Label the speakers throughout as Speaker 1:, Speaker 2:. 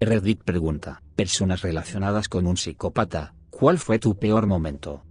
Speaker 1: Reddit pregunta, personas relacionadas con un psicópata, ¿cuál fue tu peor momento?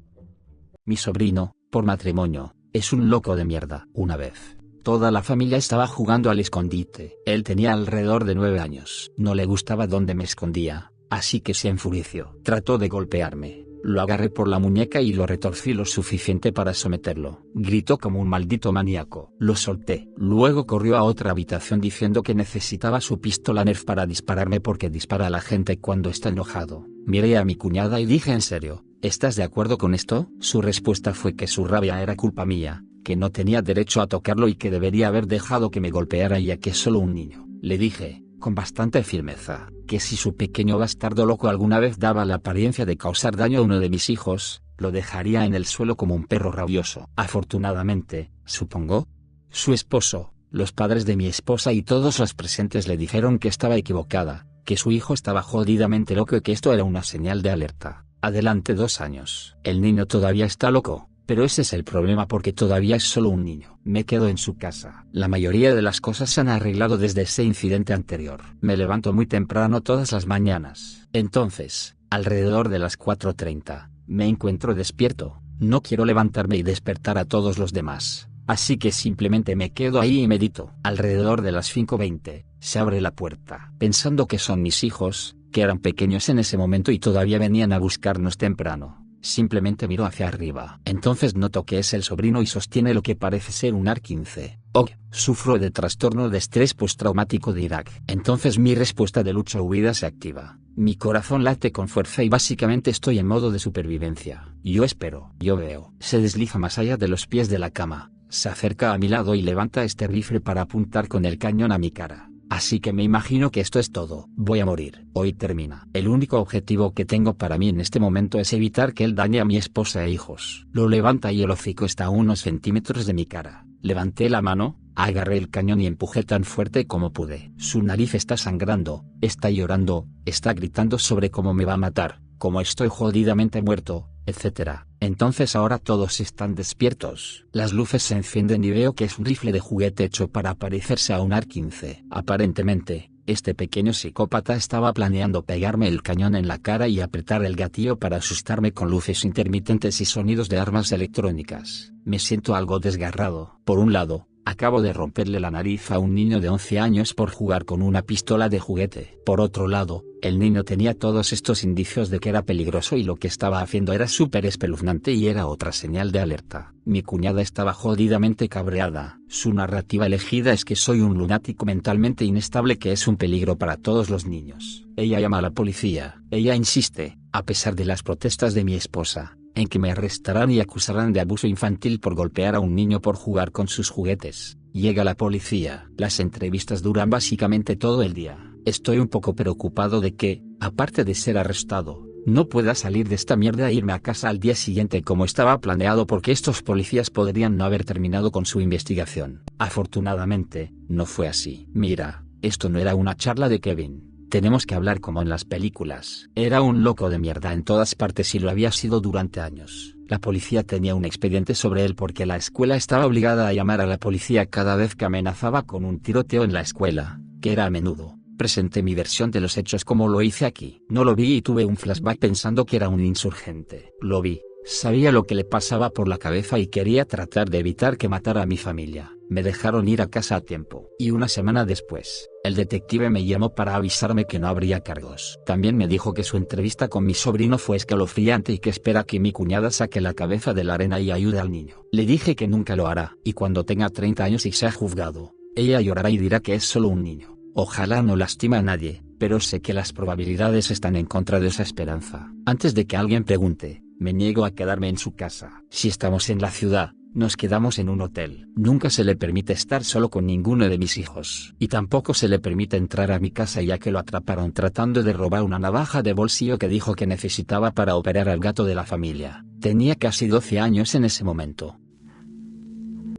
Speaker 1: Mi sobrino, por matrimonio, es un loco de mierda. Una vez, toda la familia estaba jugando al escondite. Él tenía alrededor de nueve años. No le gustaba donde me escondía, así que se enfureció. Trató de golpearme, lo agarré por la muñeca y lo retorcí lo suficiente para someterlo. Gritó como un maldito maníaco. Lo solté. Luego corrió a otra habitación diciendo que necesitaba su pistola Nerf para dispararme porque dispara a la gente cuando está enojado. Miré a mi cuñada y dije en serio, ¿estás de acuerdo con esto? Su respuesta fue que su rabia era culpa mía, que no tenía derecho a tocarlo y que debería haber dejado que me golpeara ya que es solo un niño. Le dije, con bastante firmeza, que si su pequeño bastardo loco alguna vez daba la apariencia de causar daño a uno de mis hijos, lo dejaría en el suelo como un perro rabioso. Afortunadamente, supongo, su esposo, los padres de mi esposa y todos los presentes le dijeron que estaba equivocada, que su hijo estaba jodidamente loco y que esto era una señal de alerta. Adelante dos años. El niño todavía está loco, pero ese es el problema porque todavía es solo un niño. Me quedo en su casa. La mayoría de las cosas se han arreglado desde ese incidente anterior. Me levanto muy temprano todas las mañanas. Entonces, alrededor de las 4.30, me encuentro despierto. No quiero levantarme y despertar a todos los demás. Así que simplemente me quedo ahí y medito. Alrededor de las 5.20, se abre la puerta. Pensando que son mis hijos, que eran pequeños en ese momento y todavía venían a buscarnos temprano. Simplemente miro hacia arriba. Entonces noto que es el sobrino y sostiene lo que parece ser un AR-15. Oh, sufro de trastorno de estrés postraumático de Irak. Entonces mi respuesta de lucha huida se activa. Mi corazón late con fuerza y básicamente estoy en modo de supervivencia. Yo espero, yo veo. Se desliza más allá de los pies de la cama, se acerca a mi lado y levanta este rifle para apuntar con el cañón a mi cara. Así que me imagino que esto es todo. Voy a morir. Hoy termina. El único objetivo que tengo para mí en este momento es evitar que él dañe a mi esposa e hijos. Lo levanta y el hocico está a unos centímetros de mi cara. Levanté la mano, agarré el cañón y empujé tan fuerte como pude. Su nariz está sangrando, está llorando, está gritando sobre cómo me va a matar, cómo estoy jodidamente muerto, etc. Entonces ahora todos están despiertos. Las luces se encienden y veo que es un rifle de juguete hecho para parecerse a un AR-15. Aparentemente, este pequeño psicópata estaba planeando pegarme el cañón en la cara y apretar el gatillo para asustarme con luces intermitentes y sonidos de armas electrónicas. Me siento algo desgarrado. Por un lado, acabo de romperle la nariz a un niño de 11 años por jugar con una pistola de juguete. Por otro lado, el niño tenía todos estos indicios de que era peligroso y lo que estaba haciendo era súper espeluznante y era otra señal de alerta. Mi cuñada estaba jodidamente cabreada. Su narrativa elegida es que soy un lunático mentalmente inestable que es un peligro para todos los niños. Ella llama a la policía. Ella insiste, a pesar de las protestas de mi esposa, en que me arrestarán y acusarán de abuso infantil por golpear a un niño por jugar con sus juguetes. Llega la policía. Las entrevistas duran básicamente todo el día. Estoy un poco preocupado de que, aparte de ser arrestado, no pueda salir de esta mierda e irme a casa al día siguiente como estaba planeado porque estos policías podrían no haber terminado con su investigación. Afortunadamente, no fue así. Mira, esto no era una charla de Kevin. Tenemos que hablar como en las películas. Era un loco de mierda en todas partes y lo había sido durante años. La policía tenía un expediente sobre él porque la escuela estaba obligada a llamar a la policía cada vez que amenazaba con un tiroteo en la escuela, que era a menudo. Presenté mi versión de los hechos como lo hice aquí. No lo vi y tuve un flashback pensando que era un insurgente. Lo vi, Sabía lo que le pasaba por la cabeza y quería tratar de evitar que matara a mi familia. Me dejaron ir a casa a tiempo. Y una semana después, el detective me llamó para avisarme que no habría cargos. También me dijo que su entrevista con mi sobrino fue escalofriante y que espera que mi cuñada saque la cabeza de la arena y ayude al niño. Le dije que nunca lo hará, y cuando tenga 30 años y sea juzgado, ella llorará y dirá que es solo un niño. Ojalá no lastima a nadie, pero sé que las probabilidades están en contra de esa esperanza. Antes de que alguien pregunte, me niego a quedarme en su casa. Si estamos en la ciudad, nos quedamos en un hotel. Nunca se le permite estar solo con ninguno de mis hijos. Y tampoco se le permite entrar a mi casa ya que lo atraparon tratando de robar una navaja de bolsillo que dijo que necesitaba para operar al gato de la familia. Tenía casi 12 años en ese momento.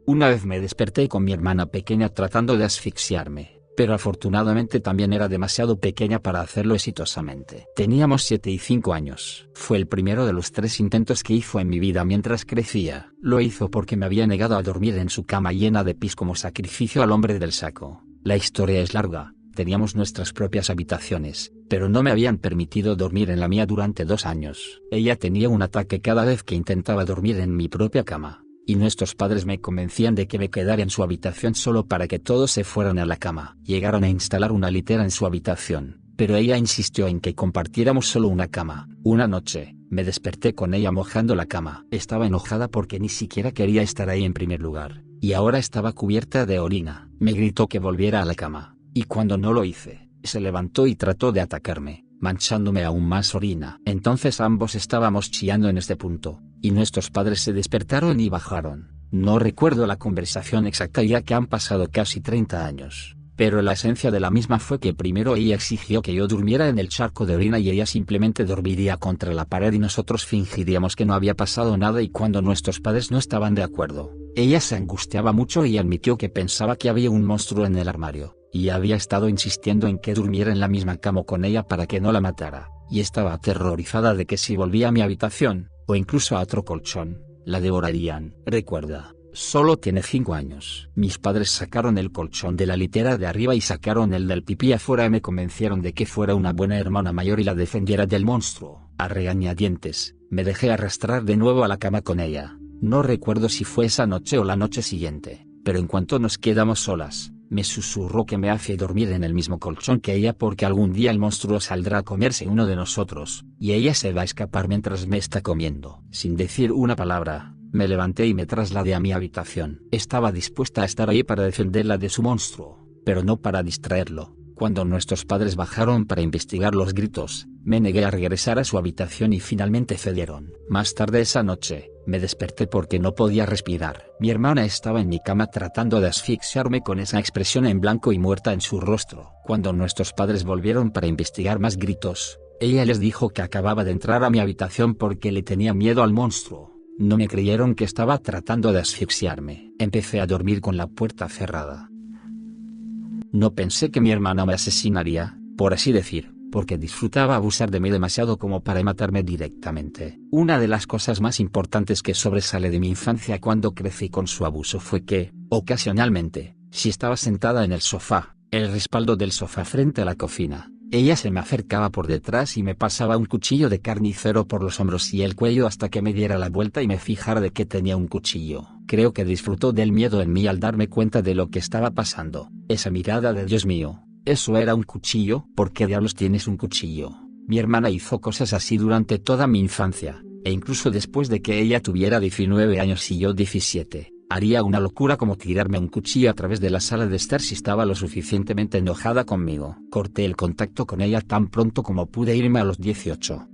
Speaker 1: Una vez me desperté con mi hermana pequeña tratando de asfixiarme pero afortunadamente también era demasiado pequeña para hacerlo exitosamente. Teníamos 7 y 5 años. Fue el primero de los tres intentos que hizo en mi vida mientras crecía. Lo hizo porque me había negado a dormir en su cama llena de pis como sacrificio al hombre del saco. La historia es larga, teníamos nuestras propias habitaciones, pero no me habían permitido dormir en la mía durante dos años. Ella tenía un ataque cada vez que intentaba dormir en mi propia cama, y nuestros padres me convencían de que me quedara en su habitación solo para que todos se fueran a la cama. Llegaron a instalar una litera en su habitación, pero ella insistió en que compartiéramos solo una cama. Una noche, me desperté con ella mojando la cama. Estaba enojada porque ni siquiera quería estar ahí en primer lugar, y ahora estaba cubierta de orina. Me gritó que volviera a la cama, y cuando no lo hice, se levantó y trató de atacarme, manchándome aún más orina. Entonces ambos estábamos chillando en este punto, y nuestros padres se despertaron y bajaron. No recuerdo la conversación exacta ya que han pasado casi 30 años, pero la esencia de la misma fue que primero ella exigió que yo durmiera en el charco de orina y ella simplemente dormiría contra la pared y nosotros fingiríamos que no había pasado nada y cuando nuestros padres no estaban de acuerdo, ella se angustiaba mucho y admitió que pensaba que había un monstruo en el armario y había estado insistiendo en que durmiera en la misma cama con ella para que no la matara, y estaba aterrorizada de que si volvía a mi habitación, o incluso a otro colchón, la devorarían. Recuerda, solo tiene cinco años. Mis padres sacaron el colchón de la litera de arriba y sacaron el del pipí afuera y me convencieron de que fuera una buena hermana mayor y la defendiera del monstruo. A regañadientes, me dejé arrastrar de nuevo a la cama con ella. No recuerdo si fue esa noche o la noche siguiente, pero en cuanto nos quedamos solas, me susurró que me hace dormir en el mismo colchón que ella porque algún día el monstruo saldrá a comerse uno de nosotros, y ella se va a escapar mientras me está comiendo. Sin decir una palabra, me levanté y me trasladé a mi habitación. Estaba dispuesta a estar ahí para defenderla de su monstruo, pero no para distraerlo. Cuando nuestros padres bajaron para investigar los gritos, me negué a regresar a su habitación y finalmente cedieron. Más tarde esa noche, me desperté porque no podía respirar. Mi hermana estaba en mi cama tratando de asfixiarme con esa expresión en blanco y muerta en su rostro. Cuando nuestros padres volvieron para investigar más gritos, ella les dijo que acababa de entrar a mi habitación porque le tenía miedo al monstruo. No me creyeron que estaba tratando de asfixiarme. Empecé a dormir con la puerta cerrada. No pensé que mi hermana me asesinaría, por así decir, porque disfrutaba abusar de mí demasiado como para matarme directamente. Una de las cosas más importantes que sobresale de mi infancia cuando crecí con su abuso fue que, ocasionalmente, si estaba sentada en el sofá, el respaldo del sofá frente a la cocina, ella se me acercaba por detrás y me pasaba un cuchillo de carnicero por los hombros y el cuello hasta que me diera la vuelta y me fijara de que tenía un cuchillo. Creo que disfrutó del miedo en mí al darme cuenta de lo que estaba pasando. Esa mirada de Dios mío, ¿eso era un cuchillo? ¿Por qué diablos tienes un cuchillo? Mi hermana hizo cosas así durante toda mi infancia, e incluso después de que ella tuviera 19 años y yo 17. Haría una locura como tirarme un cuchillo a través de la sala de estar si estaba lo suficientemente enojada conmigo. Corté el contacto con ella tan pronto como pude irme a los 18.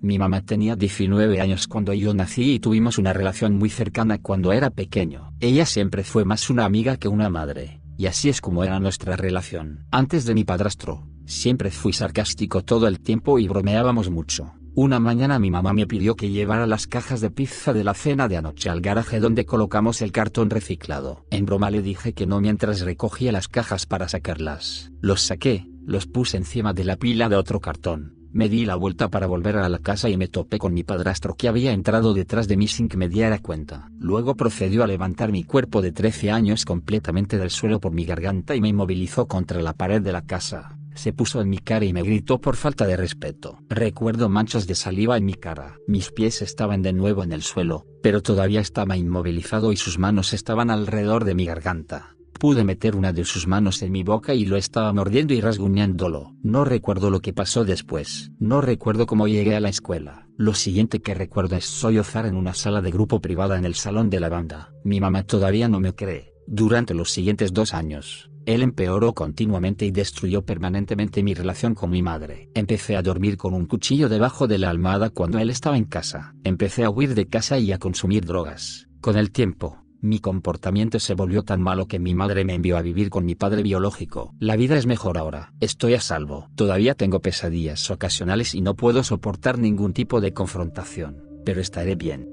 Speaker 1: Mi mamá tenía 19 años cuando yo nací y tuvimos una relación muy cercana cuando era pequeño. Ella siempre fue más una amiga que una madre, y así es como era nuestra relación. Antes de mi padrastro, siempre fui sarcástico todo el tiempo y bromeábamos mucho. Una mañana mi mamá me pidió que llevara las cajas de pizza de la cena de anoche al garaje donde colocamos el cartón reciclado. En broma le dije que no mientras recogía las cajas para sacarlas. Los saqué, los puse encima de la pila de otro cartón. Me di la vuelta para volver a la casa y me topé con mi padrastro que había entrado detrás de mí sin que me diera cuenta. Luego procedió a levantar mi cuerpo de 13 años completamente del suelo por mi garganta y me inmovilizó contra la pared de la casa se puso en mi cara y me gritó por falta de respeto. Recuerdo manchas de saliva en mi cara. Mis pies estaban de nuevo en el suelo, pero todavía estaba inmovilizado y sus manos estaban alrededor de mi garganta. Pude meter una de sus manos en mi boca y lo estaba mordiendo y rasguñándolo. No recuerdo lo que pasó después. No recuerdo cómo llegué a la escuela. Lo siguiente que recuerdo es sollozar en una sala de grupo privada en el salón de la banda. Mi mamá todavía no me cree. Durante los siguientes dos años, él empeoró continuamente y destruyó permanentemente mi relación con mi madre. Empecé a dormir con un cuchillo debajo de la almohada cuando él estaba en casa. Empecé a huir de casa y a consumir drogas. Con el tiempo, mi comportamiento se volvió tan malo que mi madre me envió a vivir con mi padre biológico. La vida es mejor ahora. Estoy a salvo. Todavía tengo pesadillas ocasionales y no puedo soportar ningún tipo de confrontación, pero estaré bien.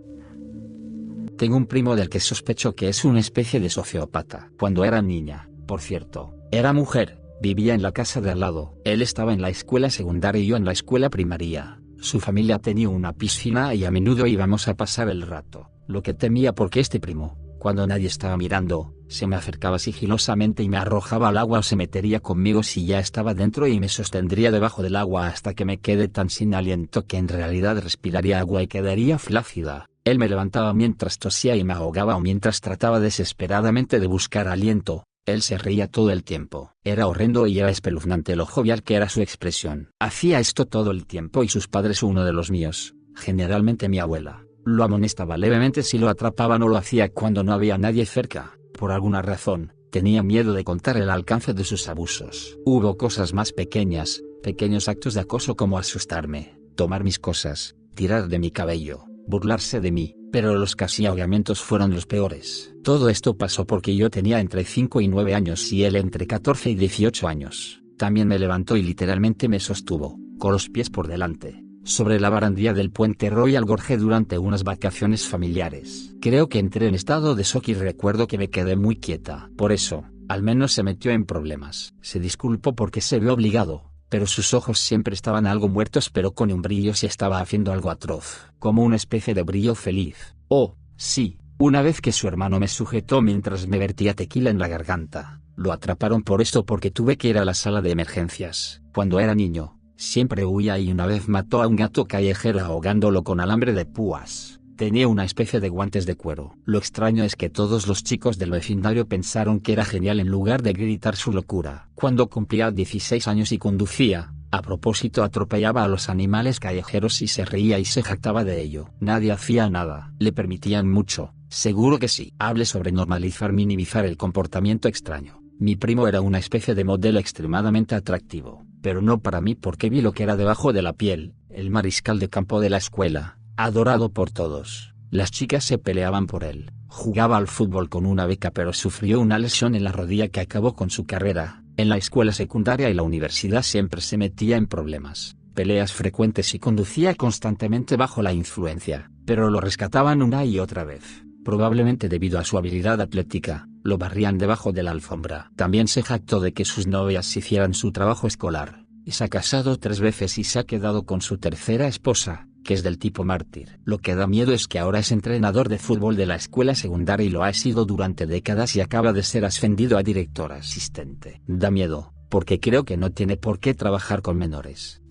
Speaker 1: Tengo un primo del que sospecho que es una especie de sociópata. Cuando era niña, por cierto, era mujer, vivía en la casa de al lado. Él estaba en la escuela secundaria y yo en la escuela primaria. Su familia tenía una piscina y a menudo íbamos a pasar el rato. Lo que temía porque este primo, cuando nadie estaba mirando, Se me acercaba sigilosamente y me arrojaba al agua o se metería conmigo si ya estaba dentro y me sostendría debajo del agua hasta que me quede tan sin aliento que en realidad respiraría agua y quedaría flácida. Él me levantaba mientras tosía y me ahogaba o mientras trataba desesperadamente de buscar aliento. Él se reía todo el tiempo. Era horrendo y era espeluznante lo jovial que era su expresión. Hacía esto todo el tiempo y sus padres uno de los míos, generalmente mi abuela, lo amonestaba levemente si lo atrapaban o lo hacía cuando no había nadie cerca por alguna razón, tenía miedo de contar el alcance de sus abusos. Hubo cosas más pequeñas, pequeños actos de acoso como asustarme, tomar mis cosas, tirar de mi cabello, burlarse de mí, pero los casi ahogamientos fueron los peores. Todo esto pasó porque yo tenía entre 5 y 9 años y él entre 14 y 18 años. También me levantó y literalmente me sostuvo, con los pies por delante, sobre la barandilla del puente Royal Gorge durante unas vacaciones familiares. Creo que entré en estado de shock y recuerdo que me quedé muy quieta. Por eso, al menos se metió en problemas. Se disculpó porque se vio obligado, pero sus ojos siempre estaban algo muertos pero con un brillo si estaba haciendo algo atroz, como una especie de brillo feliz. Oh, sí, una vez que su hermano me sujetó mientras me vertía tequila en la garganta, lo atraparon por esto porque tuve que ir a la sala de emergencias. Cuando era niño, Siempre huía y una vez mató a un gato callejero ahogándolo con alambre de púas. Tenía una especie de guantes de cuero. Lo extraño es que todos los chicos del vecindario pensaron que era genial en lugar de gritar su locura. Cuando cumplía 16 años y conducía, a propósito atropellaba a los animales callejeros y se reía y se jactaba de ello. Nadie hacía nada. Le permitían mucho. Seguro que sí. Hable sobre normalizar minimizar el comportamiento extraño. Mi primo era una especie de modelo extremadamente atractivo pero no para mí porque vi lo que era debajo de la piel, el mariscal de campo de la escuela, adorado por todos. Las chicas se peleaban por él. Jugaba al fútbol con una beca pero sufrió una lesión en la rodilla que acabó con su carrera. En la escuela secundaria y la universidad siempre se metía en problemas, peleas frecuentes y conducía constantemente bajo la influencia, pero lo rescataban una y otra vez probablemente debido a su habilidad atlética, lo barrían debajo de la alfombra. También se jactó de que sus novias hicieran su trabajo escolar, y se ha casado tres veces y se ha quedado con su tercera esposa, que es del tipo mártir. Lo que da miedo es que ahora es entrenador de fútbol de la escuela secundaria y lo ha sido durante décadas y acaba de ser ascendido a director asistente. Da miedo, porque creo que no tiene por qué trabajar con menores.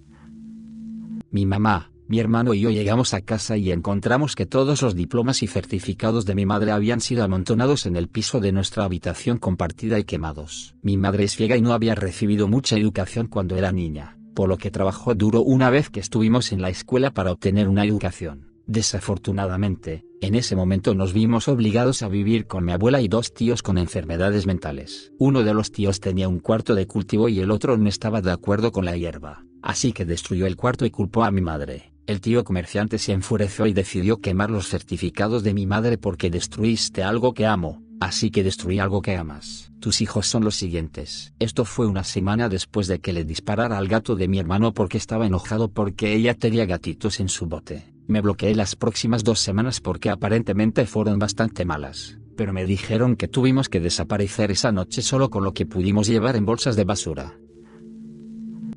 Speaker 1: Mi mamá, mi hermano y yo llegamos a casa y encontramos que todos los diplomas y certificados de mi madre habían sido amontonados en el piso de nuestra habitación compartida y quemados. Mi madre es ciega y no había recibido mucha educación cuando era niña, por lo que trabajó duro una vez que estuvimos en la escuela para obtener una educación. Desafortunadamente, en ese momento nos vimos obligados a vivir con mi abuela y dos tíos con enfermedades mentales. Uno de los tíos tenía un cuarto de cultivo y el otro no estaba de acuerdo con la hierba, así que destruyó el cuarto y culpó a mi madre. El tío comerciante se enfureció y decidió quemar los certificados de mi madre porque destruiste algo que amo, así que destruí algo que amas. Tus hijos son los siguientes. Esto fue una semana después de que le disparara al gato de mi hermano porque estaba enojado porque ella tenía gatitos en su bote. Me bloqueé las próximas dos semanas porque aparentemente fueron bastante malas, pero me dijeron que tuvimos que desaparecer esa noche solo con lo que pudimos llevar en bolsas de basura.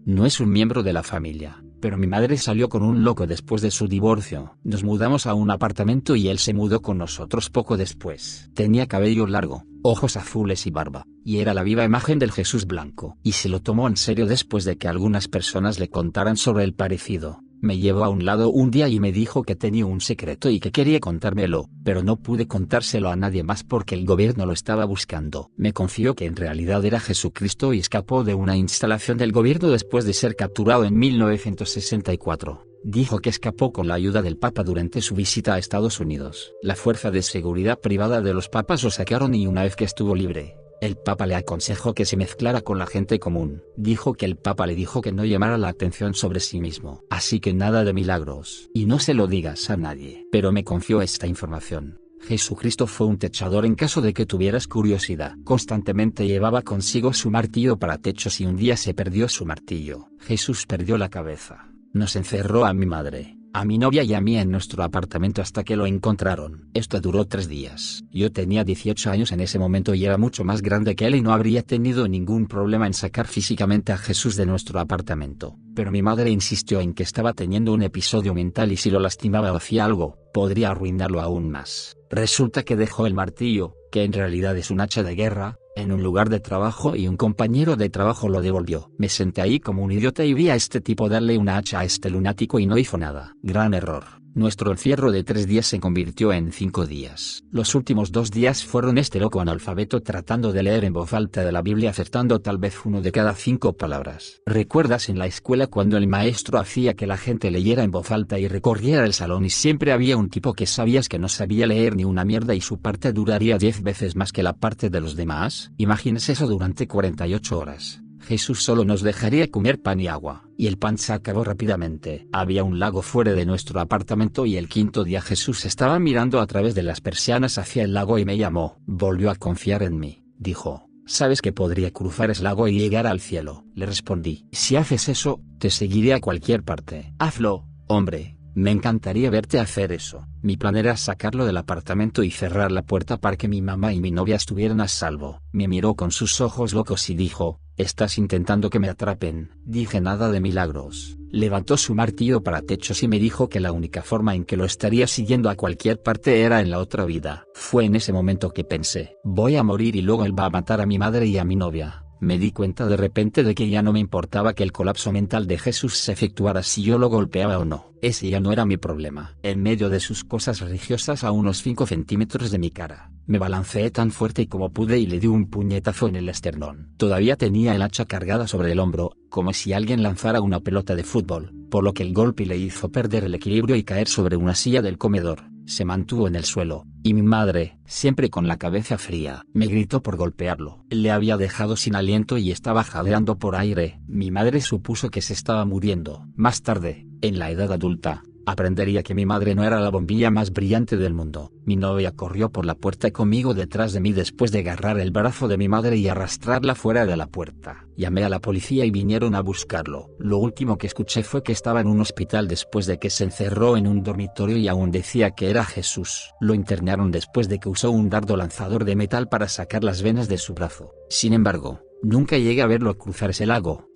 Speaker 1: No es un miembro de la familia, pero mi madre salió con un loco después de su divorcio. Nos mudamos a un apartamento y él se mudó con nosotros poco después. Tenía cabello largo, ojos azules y barba, y era la viva imagen del Jesús blanco. Y se lo tomó en serio después de que algunas personas le contaran sobre el parecido. Me llevó a un lado un día y me dijo que tenía un secreto y que quería contármelo, pero no pude contárselo a nadie más porque el gobierno lo estaba buscando. Me confió que en realidad era Jesucristo y escapó de una instalación del gobierno después de ser capturado en 1964 dijo que escapó con la ayuda del Papa durante su visita a Estados Unidos. La fuerza de seguridad privada de los papas lo sacaron y una vez que estuvo libre, el Papa le aconsejó que se mezclara con la gente común. Dijo que el Papa le dijo que no llamara la atención sobre sí mismo. Así que nada de milagros. Y no se lo digas a nadie. Pero me confió esta información. Jesucristo fue un techador en caso de que tuvieras curiosidad. Constantemente llevaba consigo su martillo para techos y un día se perdió su martillo. Jesús perdió la cabeza. Nos encerró a mi madre a mi novia y a mí en nuestro apartamento hasta que lo encontraron. Esto duró tres días. Yo tenía 18 años en ese momento y era mucho más grande que él y no habría tenido ningún problema en sacar físicamente a Jesús de nuestro apartamento. Pero mi madre insistió en que estaba teniendo un episodio mental y si lo lastimaba o hacía algo, podría arruinarlo aún más. Resulta que dejó el martillo, que en realidad es un hacha de guerra, en un lugar de trabajo y un compañero de trabajo lo devolvió. Me senté ahí como un idiota y vi a este tipo darle una hacha a este lunático y no hizo nada. Gran error. Nuestro encierro de tres días se convirtió en cinco días. Los últimos dos días fueron este loco analfabeto tratando de leer en voz alta de la Biblia acertando tal vez uno de cada cinco palabras. ¿Recuerdas en la escuela cuando el maestro hacía que la gente leyera en voz alta y recorriera el salón y siempre había un tipo que sabías que no sabía leer ni una mierda y su parte duraría diez veces más que la parte de los demás? Imagines eso durante 48 horas. Jesús solo nos dejaría comer pan y agua, y el pan se acabó rápidamente. Había un lago fuera de nuestro apartamento y el quinto día Jesús estaba mirando a través de las persianas hacia el lago y me llamó. Volvió a confiar en mí, dijo. ¿Sabes que podría cruzar ese lago y llegar al cielo? Le respondí. Si haces eso, te seguiré a cualquier parte. Hazlo, hombre, me encantaría verte hacer eso. Mi plan era sacarlo del apartamento y cerrar la puerta para que mi mamá y mi novia estuvieran a salvo. Me miró con sus ojos locos y dijo, Estás intentando que me atrapen. Dije nada de milagros. Levantó su martillo para techos y me dijo que la única forma en que lo estaría siguiendo a cualquier parte era en la otra vida. Fue en ese momento que pensé, voy a morir y luego él va a matar a mi madre y a mi novia. Me di cuenta de repente de que ya no me importaba que el colapso mental de Jesús se efectuara si yo lo golpeaba o no. Ese ya no era mi problema. En medio de sus cosas religiosas a unos 5 centímetros de mi cara, me balanceé tan fuerte como pude y le di un puñetazo en el esternón. Todavía tenía el hacha cargada sobre el hombro, como si alguien lanzara una pelota de fútbol, por lo que el golpe le hizo perder el equilibrio y caer sobre una silla del comedor se mantuvo en el suelo, y mi madre, siempre con la cabeza fría, me gritó por golpearlo. Le había dejado sin aliento y estaba jadeando por aire. Mi madre supuso que se estaba muriendo. Más tarde, en la edad adulta, aprendería que mi madre no era la bombilla más brillante del mundo. Mi novia corrió por la puerta conmigo detrás de mí después de agarrar el brazo de mi madre y arrastrarla fuera de la puerta. Llamé a la policía y vinieron a buscarlo. Lo último que escuché fue que estaba en un hospital después de que se encerró en un dormitorio y aún decía que era Jesús. Lo internaron después de que usó un dardo lanzador de metal para sacar las venas de su brazo. Sin embargo, nunca llegué a verlo cruzar ese lago,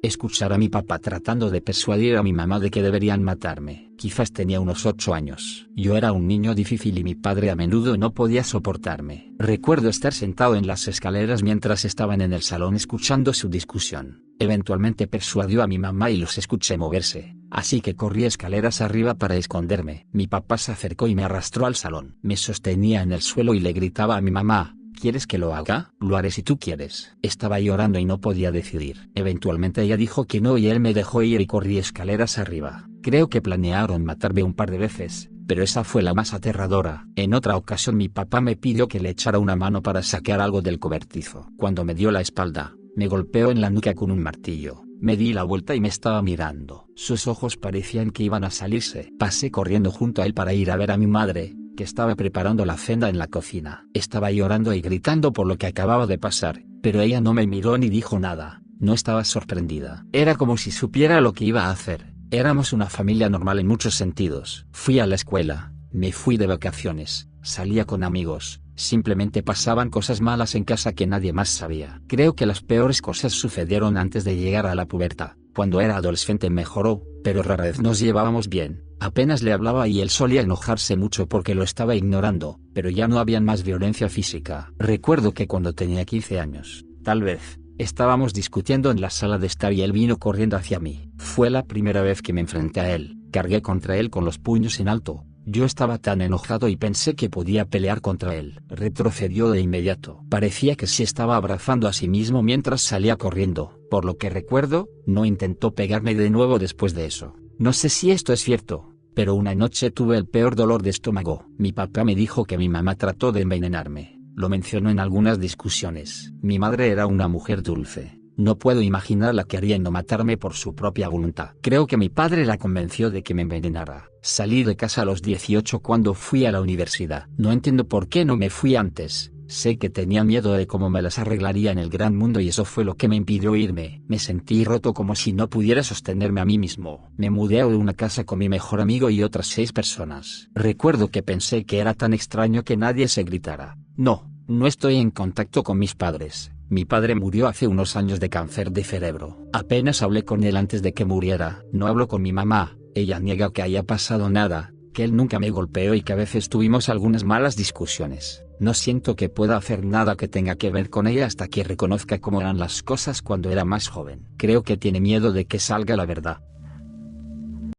Speaker 1: Escuchar a mi papá tratando de persuadir a mi mamá de que deberían matarme. Quizás tenía unos ocho años. Yo era un niño difícil y mi padre a menudo no podía soportarme. Recuerdo estar sentado en las escaleras mientras estaban en el salón escuchando su discusión. Eventualmente persuadió a mi mamá y los escuché moverse, así que corrí escaleras arriba para esconderme. Mi papá se acercó y me arrastró al salón. Me sostenía en el suelo y le gritaba a mi mamá, ¿Quieres que lo haga? Lo haré si tú quieres. Estaba llorando y no podía decidir. Eventualmente ella dijo que no y él me dejó ir y corrí escaleras arriba. Creo que planearon matarme un par de veces, pero esa fue la más aterradora. En otra ocasión mi papá me pidió que le echara una mano para sacar algo del cobertizo. Cuando me dio la espalda, me golpeó en la nuca con un martillo. Me di la vuelta y me estaba mirando. Sus ojos parecían que iban a salirse. Pasé corriendo junto a él para ir a ver a mi madre, que estaba preparando la cena en la cocina. Estaba llorando y gritando por lo que acababa de pasar, pero ella no me miró ni dijo nada, no estaba sorprendida. Era como si supiera lo que iba a hacer. Éramos una familia normal en muchos sentidos. Fui a la escuela, me fui de vacaciones, salía con amigos, simplemente pasaban cosas malas en casa que nadie más sabía. Creo que las peores cosas sucedieron antes de llegar a la pubertad. Cuando era adolescente mejoró, pero rara vez nos llevábamos bien. Apenas le hablaba y él solía enojarse mucho porque lo estaba ignorando, pero ya no había más violencia física. Recuerdo que cuando tenía 15 años, tal vez, estábamos discutiendo en la sala de estar y él vino corriendo hacia mí. Fue la primera vez que me enfrenté a él, cargué contra él con los puños en alto. Yo estaba tan enojado y pensé que podía pelear contra él. Retrocedió de inmediato. Parecía que se estaba abrazando a sí mismo mientras salía corriendo. Por lo que recuerdo, no intentó pegarme de nuevo después de eso. No sé si esto es cierto, pero una noche tuve el peor dolor de estómago. Mi papá me dijo que mi mamá trató de envenenarme. Lo mencionó en algunas discusiones. Mi madre era una mujer dulce. No puedo imaginarla queriendo matarme por su propia voluntad. Creo que mi padre la convenció de que me envenenara. Salí de casa a los 18 cuando fui a la universidad. No entiendo por qué no me fui antes. Sé que tenía miedo de cómo me las arreglaría en el gran mundo y eso fue lo que me impidió irme. Me sentí roto como si no pudiera sostenerme a mí mismo. Me mudé a una casa con mi mejor amigo y otras seis personas. Recuerdo que pensé que era tan extraño que nadie se gritara. No, no estoy en contacto con mis padres. Mi padre murió hace unos años de cáncer de cerebro. Apenas hablé con él antes de que muriera. No hablo con mi mamá. Ella niega que haya pasado nada que él nunca me golpeó y que a veces tuvimos algunas malas discusiones. No siento que pueda hacer nada que tenga que ver con ella hasta que reconozca cómo eran las cosas cuando era más joven. Creo que tiene miedo de que salga la verdad.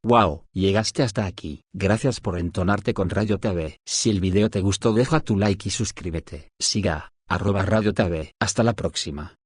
Speaker 1: Wow, llegaste hasta aquí. Gracias por entonarte con Radio TV. Si el video te gustó deja tu like y suscríbete. Siga, arroba Radio TV. Hasta la próxima.